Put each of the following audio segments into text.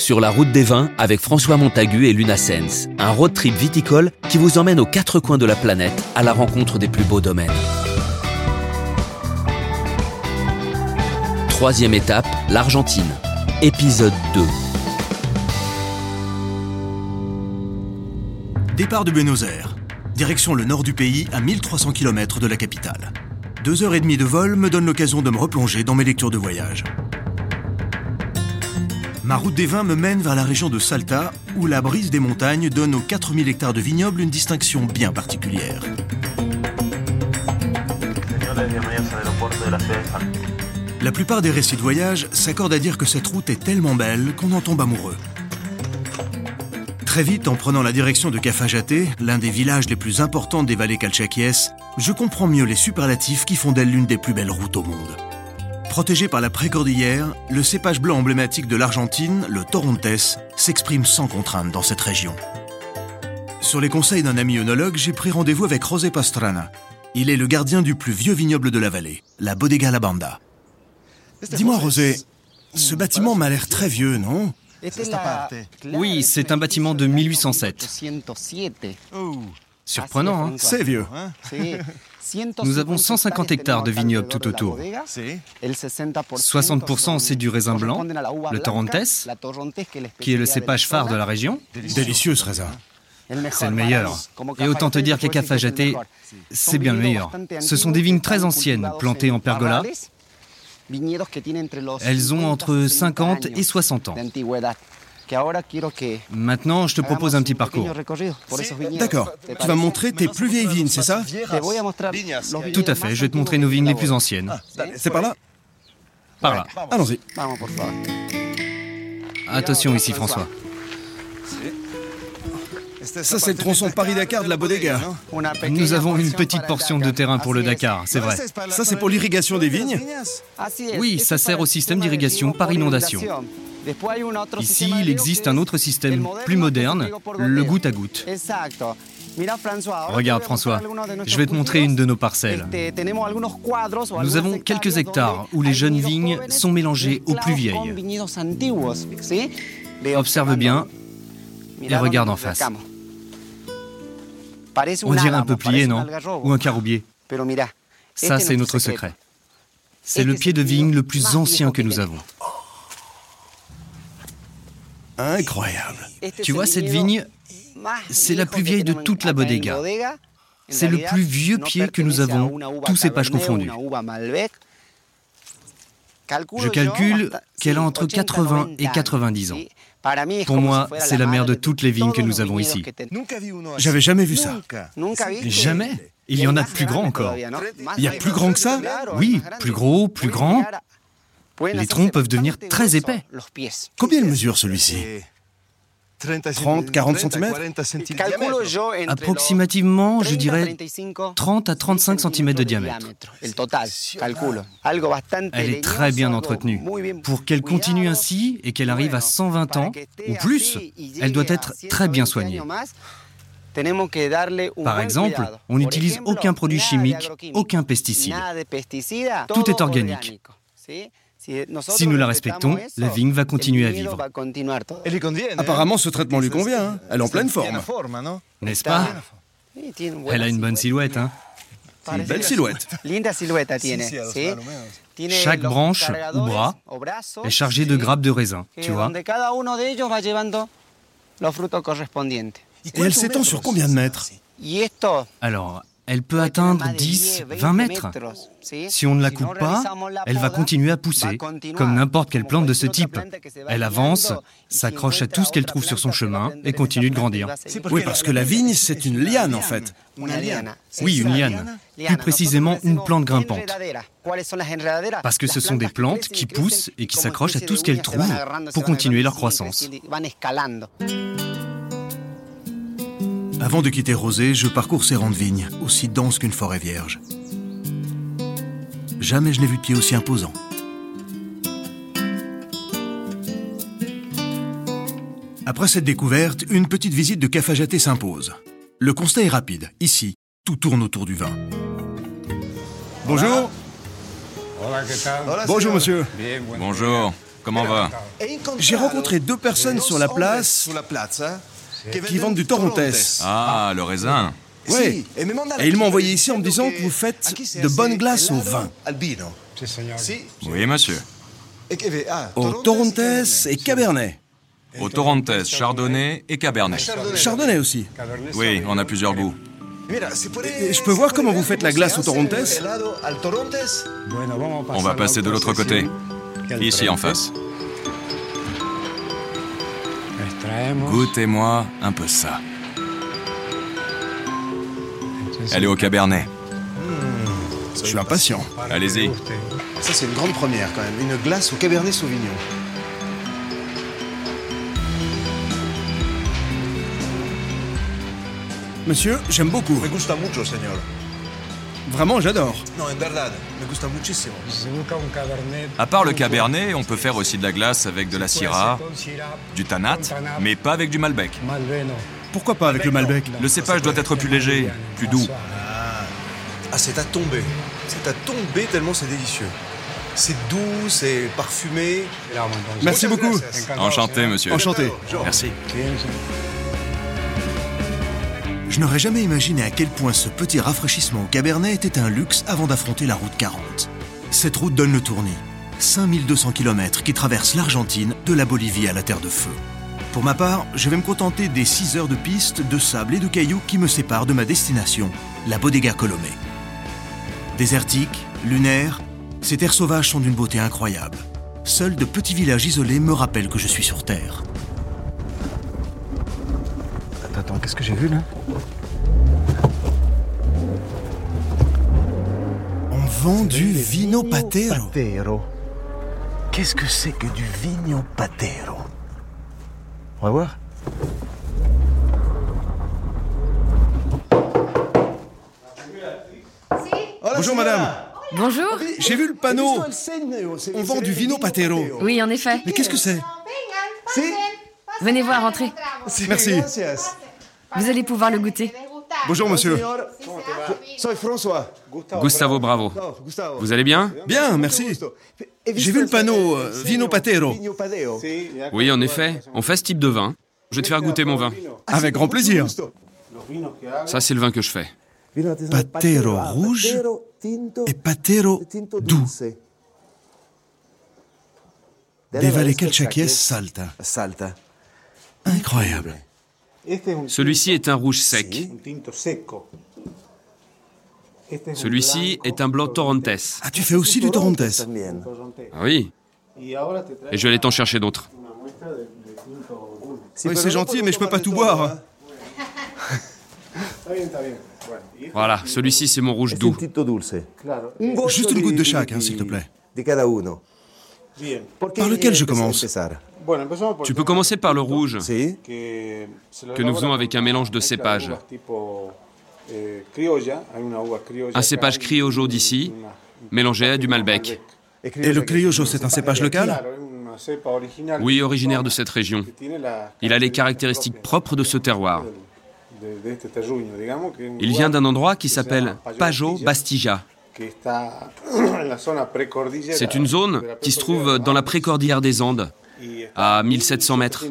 sur la route des vins avec François Montagu et Luna un road trip viticole qui vous emmène aux quatre coins de la planète à la rencontre des plus beaux domaines. Troisième étape, l'Argentine. Épisode 2. Départ de Buenos Aires. Direction le nord du pays à 1300 km de la capitale. Deux heures et demie de vol me donnent l'occasion de me replonger dans mes lectures de voyage. Ma route des vins me mène vers la région de Salta, où la brise des montagnes donne aux 4000 hectares de vignobles une distinction bien particulière. La plupart des récits de voyage s'accordent à dire que cette route est tellement belle qu'on en tombe amoureux. Très vite, en prenant la direction de Cafajate, l'un des villages les plus importants des vallées calchaquies, je comprends mieux les superlatifs qui font d'elle l'une des plus belles routes au monde. Protégé par la précordillère, le cépage blanc emblématique de l'Argentine, le Torontes, s'exprime sans contrainte dans cette région. Sur les conseils d'un ami œnologue, j'ai pris rendez-vous avec José Pastrana. Il est le gardien du plus vieux vignoble de la vallée, la Bodega La Banda. Dis-moi, José, ce bâtiment m'a l'air très vieux, non? Oui, c'est un bâtiment de 1807. Surprenant, hein C'est vieux. Nous avons 150 hectares de vignobles tout autour. 60% c'est du raisin blanc, le Torrontes, qui est le cépage phare de la région. Délicieux ce raisin. C'est le meilleur. Et autant te dire qu'à Cafajate, c'est bien le meilleur. Ce sont des vignes très anciennes, plantées en pergola. Elles ont entre 50 et 60 ans. Maintenant, je te propose un petit parcours. D'accord. Tu vas me montrer tes plus vieilles vignes, c'est ça? Tout à fait, je vais te montrer nos vignes les plus anciennes. C'est par là? Par là. Allons-y. Attention ici, François. Ça, c'est le tronçon Paris-Dakar de la Bodega. Nous avons une petite portion de terrain pour le Dakar, c'est vrai. Ça, c'est pour l'irrigation des vignes Oui, ça sert au système d'irrigation par inondation. Ici, il existe un autre système plus moderne, le goutte à goutte. Regarde François, je vais te montrer une de nos parcelles. Nous avons quelques hectares où les jeunes vignes sont mélangées aux plus vieilles. Observe bien et regarde en face. On dirait un peuplier, non? Ou un caroubier. Ça, c'est notre secret. C'est le pied de vigne le plus ancien que nous avons. Incroyable. Tu vois, cette vigne, c'est la plus vieille de toute la bodega. C'est le plus vieux pied que nous avons, tous cépages confondus. Je calcule qu'elle a entre 80 et 90 ans. Pour moi, c'est la mère de toutes les vignes que nous avons ici. J'avais jamais vu ça. Jamais Il y en a de plus grands encore. Il y a plus grand que ça? Oui, plus gros, plus grand. Les troncs peuvent devenir très épais. Combien il mesure celui-ci 30, 40 cm Approximativement, je dirais 30 à 35 cm de diamètre. Elle est très bien entretenue. Pour qu'elle continue ainsi et qu'elle arrive à 120 ans ou plus, elle doit être très bien soignée. Par exemple, on n'utilise aucun produit chimique, aucun pesticide. Tout est organique. Si nous la respectons, la vigne va continuer à vivre. Apparemment, ce traitement lui convient. hein. Elle est en pleine forme. N'est-ce pas Elle a une bonne silhouette, hein. Une belle silhouette. Chaque branche ou bras est chargé de grappes de raisin, tu vois. Et elle s'étend sur combien de mètres? Alors, elle peut atteindre 10, 20 mètres. Si on ne la coupe pas, elle va continuer à pousser, comme n'importe quelle plante de ce type. Elle avance, s'accroche à tout ce qu'elle trouve sur son chemin et continue de grandir. Oui, parce que la vigne, c'est une liane en fait. Oui, une liane. Plus précisément, une plante grimpante. Parce que ce sont des plantes qui poussent et qui s'accrochent à tout ce qu'elles trouvent pour continuer leur croissance. Avant de quitter Rosé, je parcours ces rangs de vignes, aussi denses qu'une forêt vierge. Jamais je n'ai vu de pied aussi imposant. Après cette découverte, une petite visite de Cafajate s'impose. Le constat est rapide. Ici, tout tourne autour du vin. Bonjour. Bonjour monsieur. Bonjour. Comment va? J'ai rencontré deux personnes sur la place qui vendent du Torontes. Ah, le raisin. Oui. Et ils m'ont envoyé ici en me disant que vous faites de bonnes glaces au vin. Oui, monsieur. Au Torontes et Cabernet. Au Torontes, Chardonnay et Cabernet. Chardonnay aussi. Oui, on a plusieurs goûts. Je peux voir comment vous faites la glace au Torontes On va passer de l'autre côté. Ici en face. Goûtez-moi un peu ça. Elle est au Cabernet. Je suis impatient. Allez-y. Ça, c'est une grande première quand même. Une glace au Cabernet Sauvignon. Monsieur, j'aime beaucoup. Me gusta mucho, señor. Vraiment, j'adore. No, en verdad, me gusta muchísimo. À part le Cabernet, on peut faire aussi de la glace avec de la Syrah, du Tanat, mais pas avec du Malbec. Pourquoi pas avec le Malbec Le cépage doit être plus léger, plus doux. Ah, c'est à tomber. C'est à tomber tellement c'est délicieux. C'est doux, c'est parfumé. Merci beaucoup. Enchanté, monsieur. Enchanté. Merci. Je n'aurais jamais imaginé à quel point ce petit rafraîchissement au Cabernet était un luxe avant d'affronter la route 40. Cette route donne le tournis. 5200 km qui traversent l'Argentine de la Bolivie à la Terre de Feu. Pour ma part, je vais me contenter des 6 heures de piste, de sable et de cailloux qui me séparent de ma destination, la Bodega Colomé. Désertique, lunaire, ces terres sauvages sont d'une beauté incroyable. Seuls de petits villages isolés me rappellent que je suis sur Terre. Attends, qu'est-ce que j'ai vu là On vend du vino patero. Qu'est-ce que c'est que du vino patero On va voir. Bonjour madame, Bonjour. j'ai vu le panneau. On vend du vino patero. Oui, en effet. Mais qu'est-ce que c'est Venez voir, entrez. Merci. Vous allez pouvoir le goûter. Bonjour monsieur. Soy François. Gustavo Bravo. Vous allez bien? Bien, merci. J'ai vu le panneau euh, vino patero. Oui, en effet, on fait ce type de vin. Je vais te faire goûter mon vin. Avec grand plaisir. Ça, c'est le vin que je fais. Patero rouge et patero doux. Des vallées calchaquies salta. Salta. Incroyable. Celui-ci est un rouge sec. Celui-ci est un blanc Torrontes. Ah, tu fais aussi du Torontes Ah oui. Et je vais aller t'en chercher d'autres. Oui, c'est gentil, mais je peux pas tout boire. Voilà, celui-ci, c'est mon rouge doux. Juste une goutte de chaque, hein, s'il te plaît. Par lequel je commence? Tu peux commencer par le rouge, que nous faisons avec un mélange de cépages. Un cépage criollo d'ici, mélangé à du Malbec. Et le criollo, c'est un cépage local? Oui, originaire de cette région. Il a les caractéristiques propres de ce terroir. Il vient d'un endroit qui s'appelle Pajo Bastija. C'est une zone qui se trouve dans la précordillère des Andes, à 1700 mètres.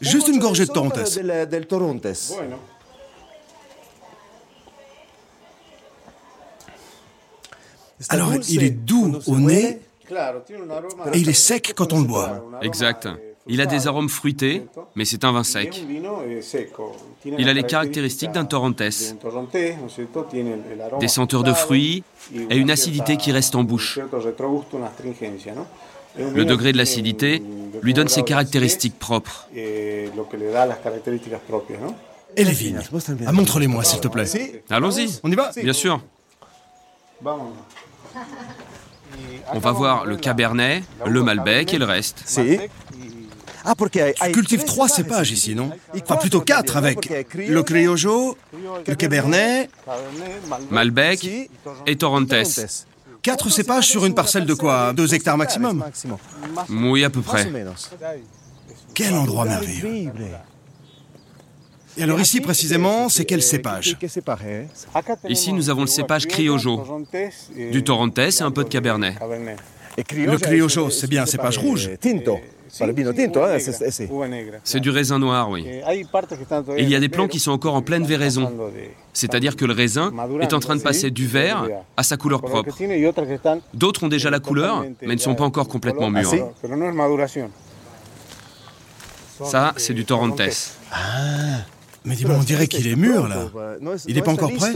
Juste une gorgée de Torontes. Alors, il est doux au nez et il est sec quand on le boit. Exact. Il a des arômes fruités, mais c'est un vin sec. Il a les caractéristiques d'un Torrontes, des senteurs de fruits et une acidité qui reste en bouche. Le degré de l'acidité lui donne ses caractéristiques propres. Et les vignes ah, Montre-les-moi, s'il te plaît. Allons-y, On y va bien sûr. On va voir le Cabernet, le Malbec et le reste. Ah, Tu cultives trois cépages ici, non Enfin, plutôt quatre avec le criollo, le cabernet, Malbec et Torrontes. quatre cépages sur une parcelle de quoi Deux hectares maximum. Oui, à peu près. Quel endroit merveilleux. Et alors ici, précisément, c'est quel cépage Ici, nous avons le cépage criollo, du Torrontes et un peu de Cabernet. Le criollo, c'est bien cépage rouge. C'est du raisin noir, oui. Et il y a des plants qui sont encore en pleine véraison. C'est-à-dire que le raisin est en train de passer du vert à sa couleur propre. D'autres ont déjà la couleur, mais ne sont pas encore complètement mûrs. Ça, c'est du Torrentes. Ah, mais dis-moi, on dirait qu'il est mûr là. Il n'est pas encore prêt?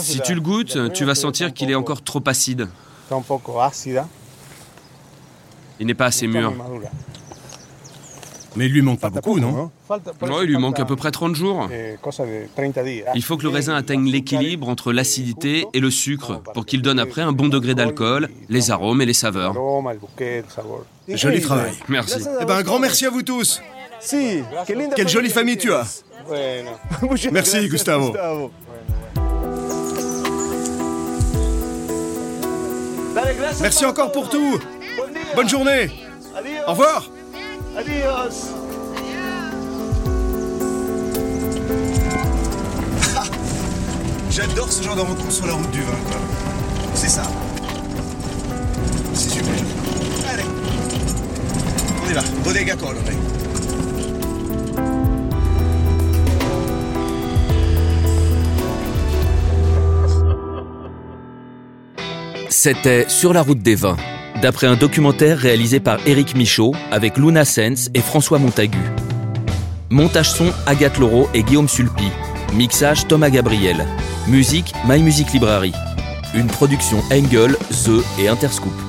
Si tu le goûtes, tu vas sentir qu'il est encore trop acide. Il n'est pas assez mûr. Mais il lui manque pas beaucoup, non Non, il lui manque à peu près 30 jours. Il faut que le raisin atteigne l'équilibre entre l'acidité et le sucre pour qu'il donne après un bon degré d'alcool, les arômes et les saveurs. Joli travail. Merci. Eh ben, un grand merci à vous tous. Quelle jolie famille tu as. Merci, Gustavo. Merci encore pour tout. Bonne journée. Au revoir. J'adore ce genre de rencontre sur la route du vin. quoi. C'est ça. C'est super. Allez. On y va. Bodega Colore. C'était Sur la route des vins, d'après un documentaire réalisé par Éric Michaud avec Luna Sens et François Montagu. Montage son Agathe Laureau et Guillaume Sulpi. Mixage Thomas Gabriel. Musique My Music Library. Une production Engel, The et Interscoop.